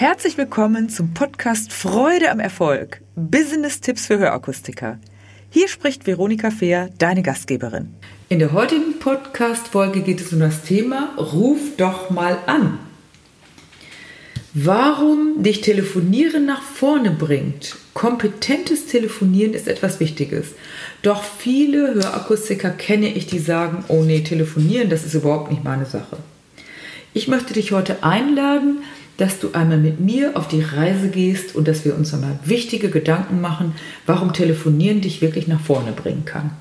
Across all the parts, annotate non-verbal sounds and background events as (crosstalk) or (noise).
Herzlich willkommen zum Podcast Freude am Erfolg. Business-Tipps für Hörakustiker. Hier spricht Veronika Fehr, deine Gastgeberin. In der heutigen Podcast-Folge geht es um das Thema Ruf doch mal an. Warum dich Telefonieren nach vorne bringt. Kompetentes Telefonieren ist etwas Wichtiges. Doch viele Hörakustiker kenne ich, die sagen, oh nee, telefonieren, das ist überhaupt nicht meine Sache. Ich möchte dich heute einladen, dass du einmal mit mir auf die Reise gehst und dass wir uns einmal wichtige Gedanken machen, warum Telefonieren dich wirklich nach vorne bringen kann.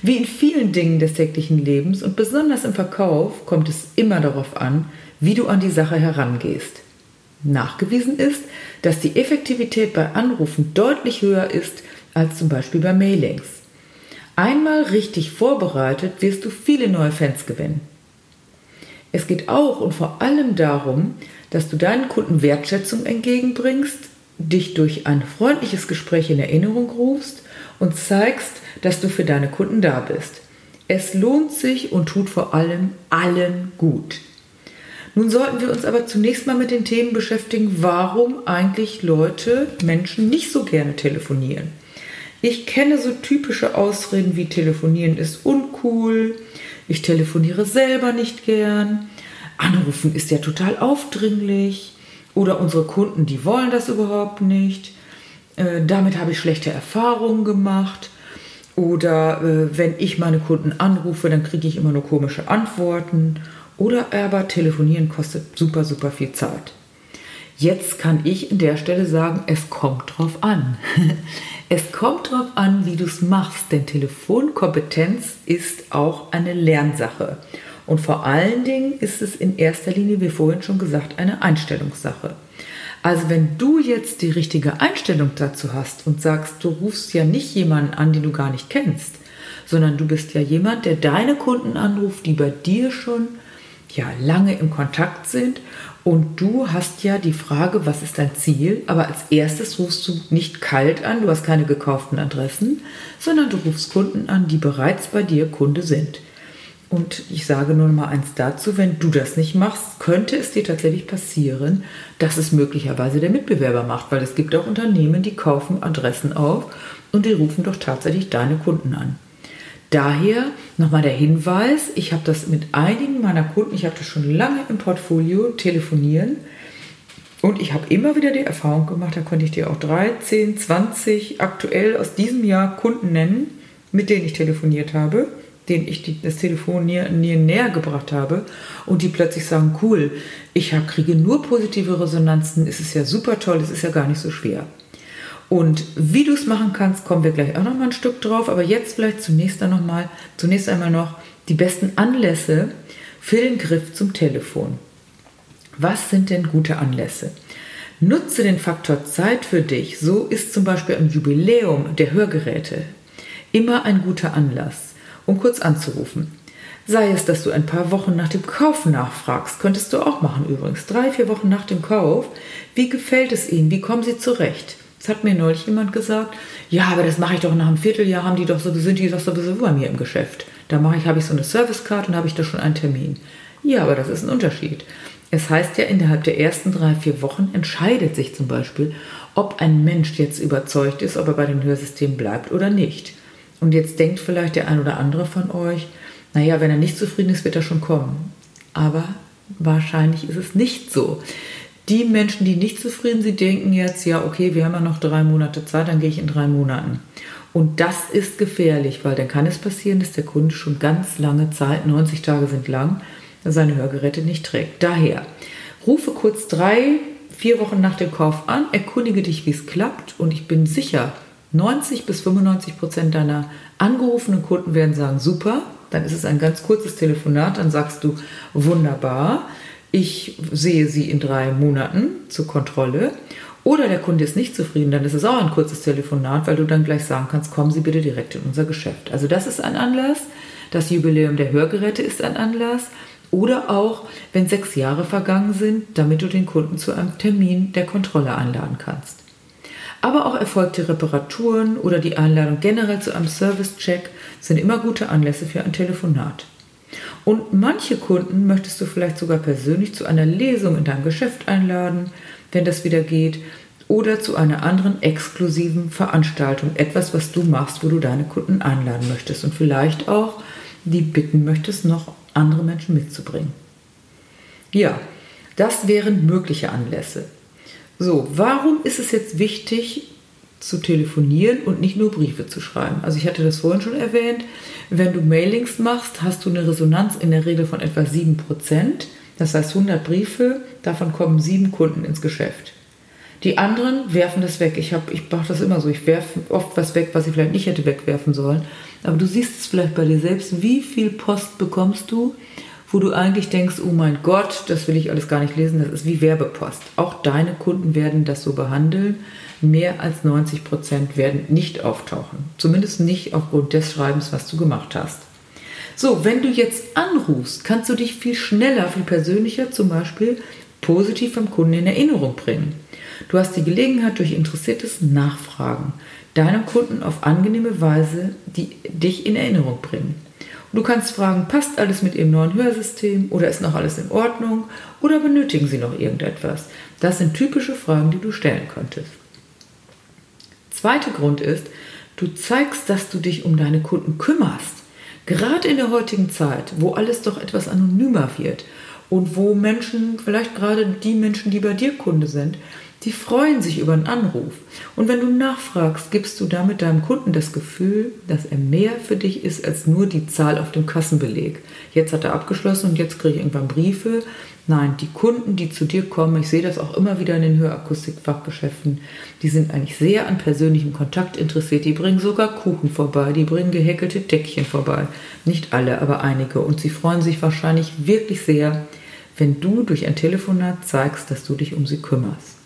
Wie in vielen Dingen des täglichen Lebens und besonders im Verkauf kommt es immer darauf an, wie du an die Sache herangehst. Nachgewiesen ist, dass die Effektivität bei Anrufen deutlich höher ist als zum Beispiel bei Mailings. Einmal richtig vorbereitet wirst du viele neue Fans gewinnen. Es geht auch und vor allem darum, dass du deinen Kunden Wertschätzung entgegenbringst, dich durch ein freundliches Gespräch in Erinnerung rufst und zeigst, dass du für deine Kunden da bist. Es lohnt sich und tut vor allem allen gut. Nun sollten wir uns aber zunächst mal mit den Themen beschäftigen, warum eigentlich Leute, Menschen nicht so gerne telefonieren. Ich kenne so typische Ausreden wie telefonieren ist uncool, ich telefoniere selber nicht gern, Anrufen ist ja total aufdringlich oder unsere Kunden, die wollen das überhaupt nicht. Äh, damit habe ich schlechte Erfahrungen gemacht. Oder äh, wenn ich meine Kunden anrufe, dann kriege ich immer nur komische Antworten. Oder aber telefonieren kostet super, super viel Zeit. Jetzt kann ich in der Stelle sagen, es kommt drauf an. (laughs) es kommt drauf an, wie du es machst, denn Telefonkompetenz ist auch eine Lernsache. Und vor allen Dingen ist es in erster Linie, wie vorhin schon gesagt, eine Einstellungssache. Also wenn du jetzt die richtige Einstellung dazu hast und sagst, du rufst ja nicht jemanden an, den du gar nicht kennst, sondern du bist ja jemand, der deine Kunden anruft, die bei dir schon ja lange im Kontakt sind und du hast ja die Frage, was ist dein Ziel? Aber als erstes rufst du nicht kalt an, du hast keine gekauften Adressen, sondern du rufst Kunden an, die bereits bei dir Kunde sind. Und ich sage nur mal eins dazu, wenn du das nicht machst, könnte es dir tatsächlich passieren, dass es möglicherweise der Mitbewerber macht, weil es gibt auch Unternehmen, die kaufen Adressen auf und die rufen doch tatsächlich deine Kunden an. Daher nochmal der Hinweis, ich habe das mit einigen meiner Kunden, ich habe das schon lange im Portfolio, telefonieren. Und ich habe immer wieder die Erfahrung gemacht, da konnte ich dir auch 13, 20 aktuell aus diesem Jahr Kunden nennen, mit denen ich telefoniert habe denen ich die, das Telefon näher, näher gebracht habe und die plötzlich sagen, cool, ich hab, kriege nur positive Resonanzen, es ist ja super toll, es ist ja gar nicht so schwer. Und wie du es machen kannst, kommen wir gleich auch noch mal ein Stück drauf, aber jetzt vielleicht zunächst, noch mal, zunächst einmal noch die besten Anlässe für den Griff zum Telefon. Was sind denn gute Anlässe? Nutze den Faktor Zeit für dich. So ist zum Beispiel ein Jubiläum der Hörgeräte immer ein guter Anlass um kurz anzurufen. Sei es, dass du ein paar Wochen nach dem Kauf nachfragst, könntest du auch machen übrigens. Drei, vier Wochen nach dem Kauf. Wie gefällt es Ihnen? Wie kommen Sie zurecht? Das hat mir neulich jemand gesagt. Ja, aber das mache ich doch nach einem Vierteljahr, haben die doch so, sind die doch sowieso bei mir im Geschäft. Da mache ich, habe ich so eine Servicecard und habe ich da schon einen Termin. Ja, aber das ist ein Unterschied. Es heißt ja, innerhalb der ersten drei, vier Wochen entscheidet sich zum Beispiel, ob ein Mensch jetzt überzeugt ist, ob er bei dem Hörsystem bleibt oder nicht. Und jetzt denkt vielleicht der ein oder andere von euch, naja, wenn er nicht zufrieden ist, wird er schon kommen. Aber wahrscheinlich ist es nicht so. Die Menschen, die nicht zufrieden sind, denken jetzt, ja, okay, wir haben ja noch drei Monate Zeit, dann gehe ich in drei Monaten. Und das ist gefährlich, weil dann kann es passieren, dass der Kunde schon ganz lange Zeit, 90 Tage sind lang, seine Hörgeräte nicht trägt. Daher, rufe kurz drei, vier Wochen nach dem Kauf an, erkundige dich, wie es klappt und ich bin sicher, 90 bis 95 Prozent deiner angerufenen Kunden werden sagen, super, dann ist es ein ganz kurzes Telefonat, dann sagst du, wunderbar, ich sehe sie in drei Monaten zur Kontrolle. Oder der Kunde ist nicht zufrieden, dann ist es auch ein kurzes Telefonat, weil du dann gleich sagen kannst, kommen Sie bitte direkt in unser Geschäft. Also das ist ein Anlass. Das Jubiläum der Hörgeräte ist ein Anlass. Oder auch, wenn sechs Jahre vergangen sind, damit du den Kunden zu einem Termin der Kontrolle einladen kannst aber auch erfolgte Reparaturen oder die Einladung generell zu einem Service-Check sind immer gute Anlässe für ein Telefonat. Und manche Kunden möchtest du vielleicht sogar persönlich zu einer Lesung in deinem Geschäft einladen. wenn das wieder geht, oder zu einer anderen exklusiven Veranstaltung. Etwas, was du machst, wo du deine Kunden einladen möchtest und vielleicht auch die bitten möchtest, noch andere Menschen mitzubringen. Ja, das wären mögliche Anlässe. So, warum ist es jetzt wichtig zu telefonieren und nicht nur Briefe zu schreiben? Also ich hatte das vorhin schon erwähnt, wenn du Mailings machst, hast du eine Resonanz in der Regel von etwa 7%. Das heißt 100 Briefe, davon kommen sieben Kunden ins Geschäft. Die anderen werfen das weg. Ich, ich mache das immer so. Ich werfe oft was weg, was ich vielleicht nicht hätte wegwerfen sollen. Aber du siehst es vielleicht bei dir selbst. Wie viel Post bekommst du, wo du eigentlich denkst, oh mein Gott, das will ich alles gar nicht lesen. Das ist wie Werbepost. Auch deine Kunden werden das so behandeln. Mehr als 90 Prozent werden nicht auftauchen. Zumindest nicht aufgrund des Schreibens, was du gemacht hast. So, wenn du jetzt anrufst, kannst du dich viel schneller, viel persönlicher zum Beispiel positiv beim Kunden in Erinnerung bringen. Du hast die Gelegenheit, durch interessiertes Nachfragen deinem Kunden auf angenehme Weise die, dich in Erinnerung bringen. Du kannst fragen, passt alles mit Ihrem neuen Hörsystem oder ist noch alles in Ordnung oder benötigen Sie noch irgendetwas? Das sind typische Fragen, die du stellen könntest. Zweiter Grund ist, du zeigst, dass du dich um deine Kunden kümmerst. Gerade in der heutigen Zeit, wo alles doch etwas anonymer wird und wo Menschen, vielleicht gerade die Menschen, die bei dir Kunde sind, die freuen sich über einen Anruf. Und wenn du nachfragst, gibst du damit deinem Kunden das Gefühl, dass er mehr für dich ist als nur die Zahl auf dem Kassenbeleg. Jetzt hat er abgeschlossen und jetzt kriege ich irgendwann Briefe. Nein, die Kunden, die zu dir kommen, ich sehe das auch immer wieder in den Hörakustikfachgeschäften, die sind eigentlich sehr an persönlichem Kontakt interessiert. Die bringen sogar Kuchen vorbei, die bringen gehäkelte Deckchen vorbei. Nicht alle, aber einige. Und sie freuen sich wahrscheinlich wirklich sehr, wenn du durch ein Telefonat zeigst, dass du dich um sie kümmerst.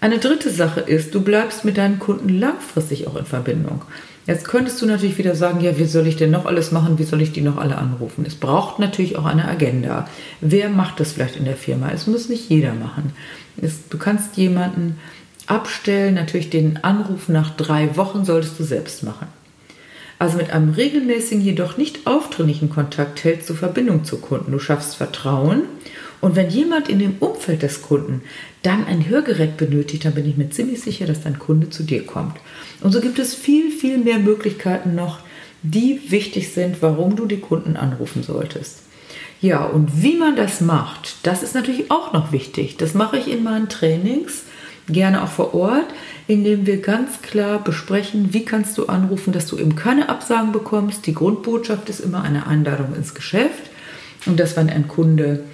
Eine dritte Sache ist, du bleibst mit deinen Kunden langfristig auch in Verbindung. Jetzt könntest du natürlich wieder sagen, ja, wie soll ich denn noch alles machen? Wie soll ich die noch alle anrufen? Es braucht natürlich auch eine Agenda. Wer macht das vielleicht in der Firma? Es muss nicht jeder machen. Es, du kannst jemanden abstellen. Natürlich den Anruf nach drei Wochen solltest du selbst machen. Also mit einem regelmäßigen, jedoch nicht aufdringlichen Kontakt hältst du Verbindung zu Kunden. Du schaffst Vertrauen und wenn jemand in dem Umfeld des Kunden dann ein Hörgerät benötigt, dann bin ich mir ziemlich sicher, dass dein Kunde zu dir kommt. Und so gibt es viel, viel mehr Möglichkeiten noch, die wichtig sind, warum du die Kunden anrufen solltest. Ja, und wie man das macht, das ist natürlich auch noch wichtig. Das mache ich in meinen Trainings, gerne auch vor Ort, indem wir ganz klar besprechen, wie kannst du anrufen, dass du eben keine Absagen bekommst. Die Grundbotschaft ist immer eine Einladung ins Geschäft und dass wenn ein Kunde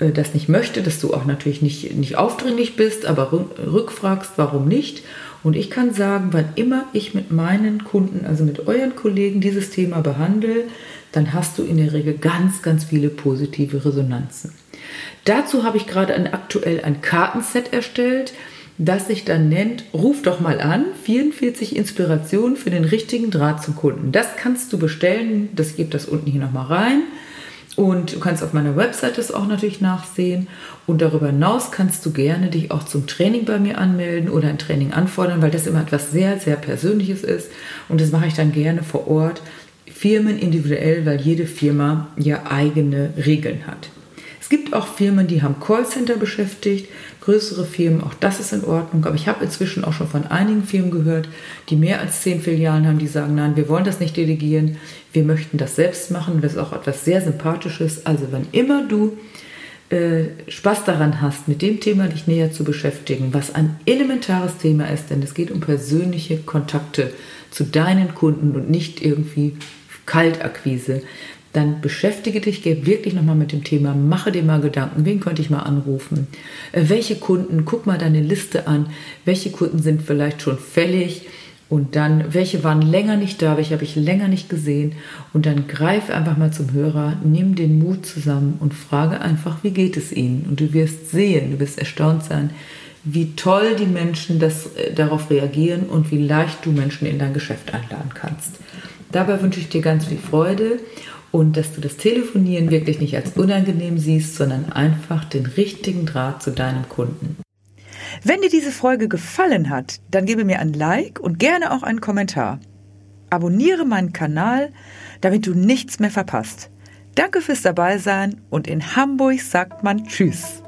das nicht möchte, dass du auch natürlich nicht, nicht aufdringlich bist, aber rückfragst, warum nicht. Und ich kann sagen, wann immer ich mit meinen Kunden, also mit euren Kollegen dieses Thema behandle, dann hast du in der Regel ganz, ganz viele positive Resonanzen. Dazu habe ich gerade ein, aktuell ein Kartenset erstellt, das sich dann nennt, ruf doch mal an, 44 Inspirationen für den richtigen Draht zum Kunden. Das kannst du bestellen, das gibt das unten hier nochmal rein. Und du kannst auf meiner Website das auch natürlich nachsehen. Und darüber hinaus kannst du gerne dich auch zum Training bei mir anmelden oder ein Training anfordern, weil das immer etwas sehr, sehr Persönliches ist. Und das mache ich dann gerne vor Ort, Firmen individuell, weil jede Firma ja eigene Regeln hat. Es gibt auch Firmen, die haben Callcenter beschäftigt größere Firmen, auch das ist in Ordnung. Aber ich habe inzwischen auch schon von einigen Firmen gehört, die mehr als zehn Filialen haben, die sagen, nein, wir wollen das nicht delegieren, wir möchten das selbst machen. Das ist auch etwas sehr Sympathisches. Also wann immer du äh, Spaß daran hast, mit dem Thema dich näher zu beschäftigen, was ein elementares Thema ist, denn es geht um persönliche Kontakte zu deinen Kunden und nicht irgendwie Kaltakquise, dann beschäftige dich wirklich nochmal mit dem Thema, mache dir mal Gedanken, wen könnte ich mal anrufen, äh, welche Kunden, guck mal deine Liste an, welche Kunden sind vielleicht schon fällig? Und dann, welche waren länger nicht da, welche habe ich länger nicht gesehen? Und dann greif einfach mal zum Hörer, nimm den Mut zusammen und frage einfach, wie geht es ihnen? Und du wirst sehen, du wirst erstaunt sein, wie toll die Menschen das, äh, darauf reagieren und wie leicht du Menschen in dein Geschäft einladen kannst. Dabei wünsche ich dir ganz viel Freude und dass du das Telefonieren wirklich nicht als unangenehm siehst, sondern einfach den richtigen Draht zu deinem Kunden. Wenn dir diese Folge gefallen hat, dann gebe mir ein Like und gerne auch einen Kommentar. Abonniere meinen Kanal, damit du nichts mehr verpasst. Danke fürs Dabeisein und in Hamburg sagt man Tschüss.